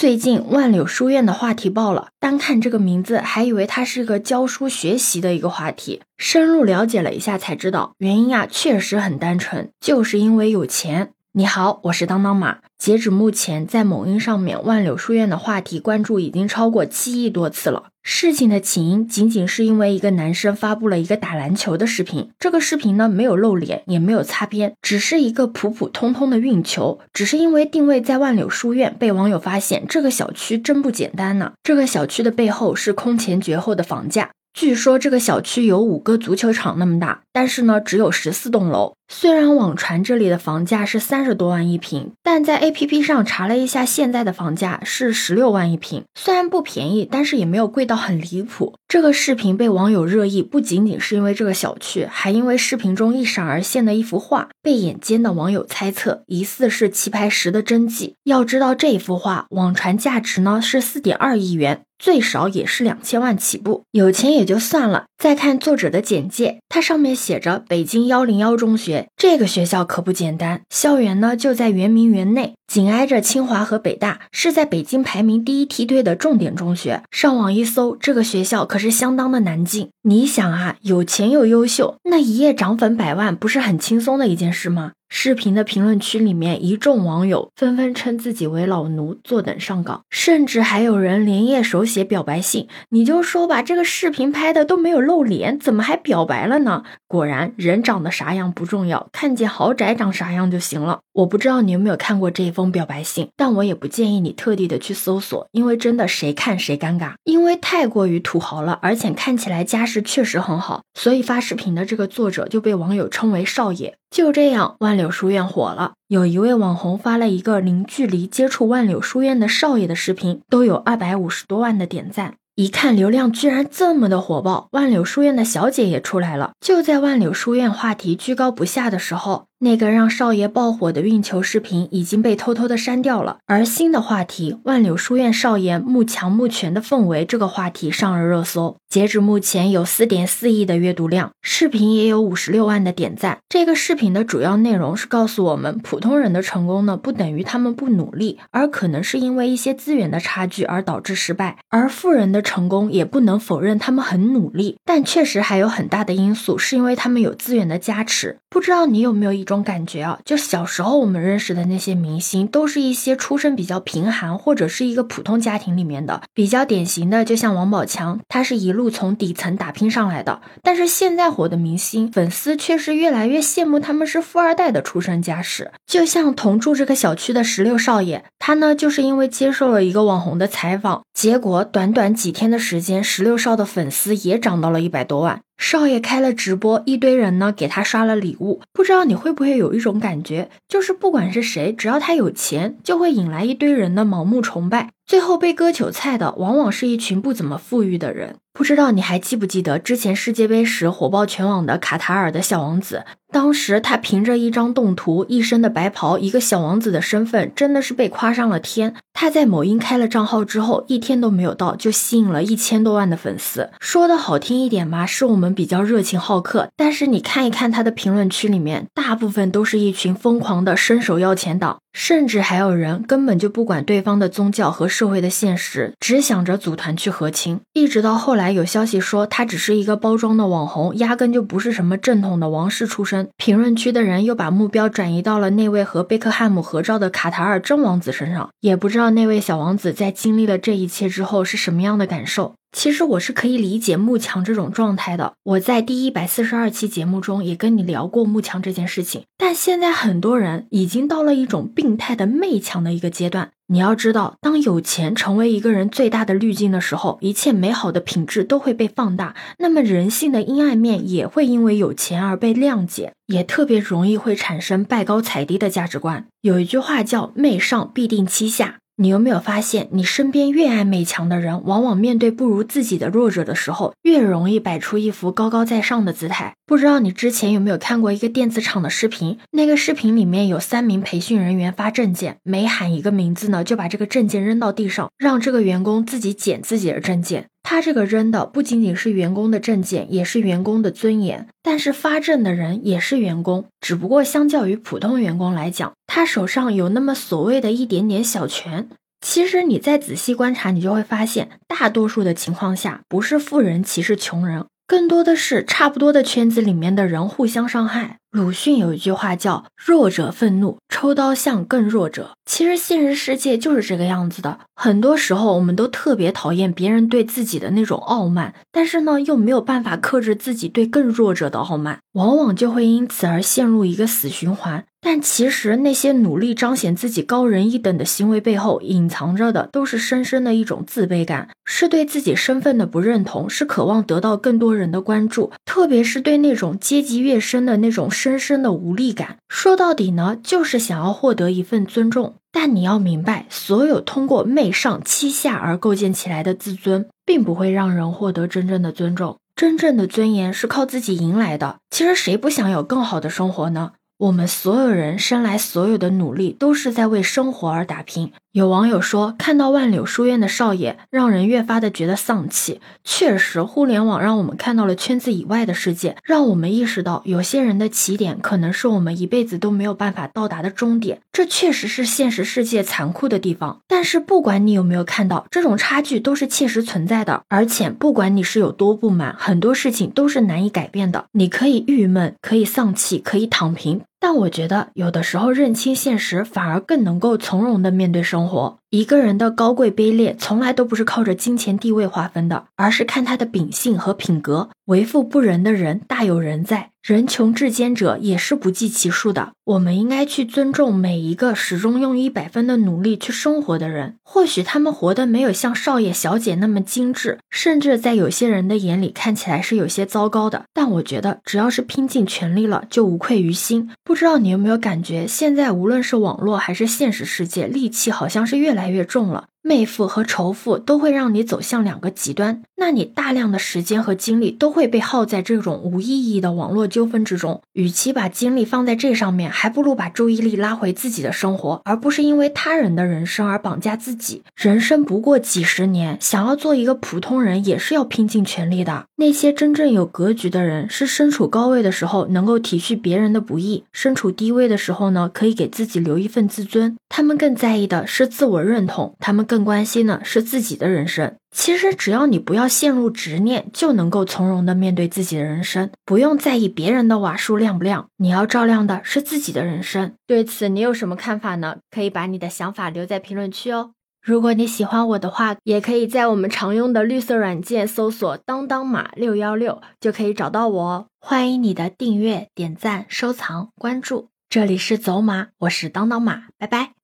最近万柳书院的话题爆了，单看这个名字，还以为它是个教书学习的一个话题。深入了解了一下，才知道原因啊，确实很单纯，就是因为有钱。你好，我是当当马。截止目前，在某音上面，万柳书院的话题关注已经超过七亿多次了。事情的起因仅仅是因为一个男生发布了一个打篮球的视频，这个视频呢没有露脸，也没有擦边，只是一个普普通通的运球。只是因为定位在万柳书院，被网友发现这个小区真不简单呢。这个小区的背后是空前绝后的房价。据说这个小区有五个足球场那么大，但是呢，只有十四栋楼。虽然网传这里的房价是三十多万一平，但在 A P P 上查了一下，现在的房价是十六万一平。虽然不便宜，但是也没有贵到很离谱。这个视频被网友热议，不仅仅是因为这个小区，还因为视频中一闪而现的一幅画，被眼尖的网友猜测疑似是棋牌十的真迹。要知道，这幅画网传价值呢是四点二亿元。最少也是两千万起步，有钱也就算了。再看作者的简介，它上面写着北京幺零幺中学，这个学校可不简单。校园呢就在圆明园内，紧挨着清华和北大，是在北京排名第一梯队的重点中学。上网一搜，这个学校可是相当的难进。你想啊，有钱又优秀，那一夜涨粉百万，不是很轻松的一件事吗？视频的评论区里面，一众网友纷纷称自己为老奴，坐等上岗，甚至还有人连夜手写表白信。你就说吧，这个视频拍的都没有露脸，怎么还表白了呢？果然，人长得啥样不重要，看见豪宅长啥样就行了。我不知道你有没有看过这一封表白信，但我也不建议你特地的去搜索，因为真的谁看谁尴尬，因为太过于土豪了，而且看起来家世确实很好，所以发视频的这个作者就被网友称为少爷。就这样，万柳书院火了。有一位网红发了一个零距离接触万柳书院的少爷的视频，都有二百五十多万的点赞。一看流量居然这么的火爆，万柳书院的小姐也出来了。就在万柳书院话题居高不下的时候。那个让少爷爆火的运球视频已经被偷偷的删掉了，而新的话题“万柳书院少爷慕强慕权的氛围”这个话题上了热搜。截止目前有四点四亿的阅读量，视频也有五十六万的点赞。这个视频的主要内容是告诉我们，普通人的成功呢，不等于他们不努力，而可能是因为一些资源的差距而导致失败；而富人的成功也不能否认他们很努力，但确实还有很大的因素是因为他们有资源的加持。不知道你有没有一种感觉啊？就小时候我们认识的那些明星，都是一些出身比较贫寒或者是一个普通家庭里面的。比较典型的，就像王宝强，他是一路从底层打拼上来的。但是现在火的明星，粉丝却是越来越羡慕他们是富二代的出身家世。就像同住这个小区的石榴少爷，他呢就是因为接受了一个网红的采访，结果短短几天的时间，石榴少的粉丝也涨到了一百多万。少爷开了直播，一堆人呢给他刷了礼物。不知道你会不会有一种感觉，就是不管是谁，只要他有钱，就会引来一堆人的盲目崇拜。最后被割韭菜的，往往是一群不怎么富裕的人。不知道你还记不记得之前世界杯时火爆全网的卡塔尔的小王子？当时他凭着一张动图、一身的白袍、一个小王子的身份，真的是被夸上了天。他在某音开了账号之后，一天都没有到，就吸引了一千多万的粉丝。说的好听一点嘛，是我们比较热情好客。但是你看一看他的评论区里面，大部分都是一群疯狂的伸手要钱党，甚至还有人根本就不管对方的宗教和社会的现实，只想着组团去和亲。一直到后来有消息说他只是一个包装的网红，压根就不是什么正统的王室出身。评论区的人又把目标转移到了那位和贝克汉姆合照的卡塔尔真王子身上，也不知道那位小王子在经历了这一切之后是什么样的感受。其实我是可以理解慕强这种状态的。我在第一百四十二期节目中也跟你聊过慕强这件事情。但现在很多人已经到了一种病态的媚强的一个阶段。你要知道，当有钱成为一个人最大的滤镜的时候，一切美好的品质都会被放大。那么人性的阴暗面也会因为有钱而被谅解，也特别容易会产生拜高踩低的价值观。有一句话叫“媚上必定欺下”。你有没有发现，你身边越爱美强的人，往往面对不如自己的弱者的时候，越容易摆出一副高高在上的姿态？不知道你之前有没有看过一个电子厂的视频？那个视频里面有三名培训人员发证件，每喊一个名字呢，就把这个证件扔到地上，让这个员工自己捡自己的证件。他这个扔的不仅仅是员工的证件，也是员工的尊严。但是发证的人也是员工，只不过相较于普通员工来讲，他手上有那么所谓的一点点小权。其实你再仔细观察，你就会发现，大多数的情况下，不是富人歧视穷人。更多的是差不多的圈子里面的人互相伤害。鲁迅有一句话叫“弱者愤怒，抽刀向更弱者”。其实现实世界就是这个样子的。很多时候，我们都特别讨厌别人对自己的那种傲慢，但是呢，又没有办法克制自己对更弱者的傲慢，往往就会因此而陷入一个死循环。但其实那些努力彰显自己高人一等的行为背后，隐藏着的都是深深的一种自卑感，是对自己身份的不认同，是渴望得到更多人的关注，特别是对那种阶级越深的那种深深的无力感。说到底呢，就是想要获得一份尊重。但你要明白，所有通过媚上欺下而构建起来的自尊，并不会让人获得真正的尊重。真正的尊严是靠自己赢来的。其实谁不想有更好的生活呢？我们所有人生来所有的努力，都是在为生活而打拼。有网友说，看到万柳书院的少爷，让人越发的觉得丧气。确实，互联网让我们看到了圈子以外的世界，让我们意识到，有些人的起点可能是我们一辈子都没有办法到达的终点。这确实是现实世界残酷的地方。但是，不管你有没有看到，这种差距都是切实存在的。而且，不管你是有多不满，很多事情都是难以改变的。你可以郁闷，可以丧气，可以躺平。但我觉得，有的时候认清现实，反而更能够从容的面对生活。一个人的高贵卑劣，从来都不是靠着金钱地位划分的，而是看他的秉性和品格。为富不仁的人大有人在，人穷志坚者也是不计其数的。我们应该去尊重每一个始终用一百分的努力去生活的人。或许他们活得没有像少爷小姐那么精致，甚至在有些人的眼里看起来是有些糟糕的。但我觉得，只要是拼尽全力了，就无愧于心。不知道你有没有感觉，现在无论是网络还是现实世界，戾气好像是越来。越重了。媚夫和仇富都会让你走向两个极端，那你大量的时间和精力都会被耗在这种无意义的网络纠纷之中。与其把精力放在这上面，还不如把注意力拉回自己的生活，而不是因为他人的人生而绑架自己。人生不过几十年，想要做一个普通人，也是要拼尽全力的。那些真正有格局的人，是身处高位的时候能够体恤别人的不易，身处低位的时候呢，可以给自己留一份自尊。他们更在意的是自我认同，他们。更关心的是自己的人生。其实，只要你不要陷入执念，就能够从容的面对自己的人生，不用在意别人的瓦数亮不亮。你要照亮的是自己的人生。对此，你有什么看法呢？可以把你的想法留在评论区哦。如果你喜欢我的话，也可以在我们常用的绿色软件搜索“当当马六幺六”，就可以找到我哦。欢迎你的订阅、点赞、收藏、关注。这里是走马，我是当当马，拜拜。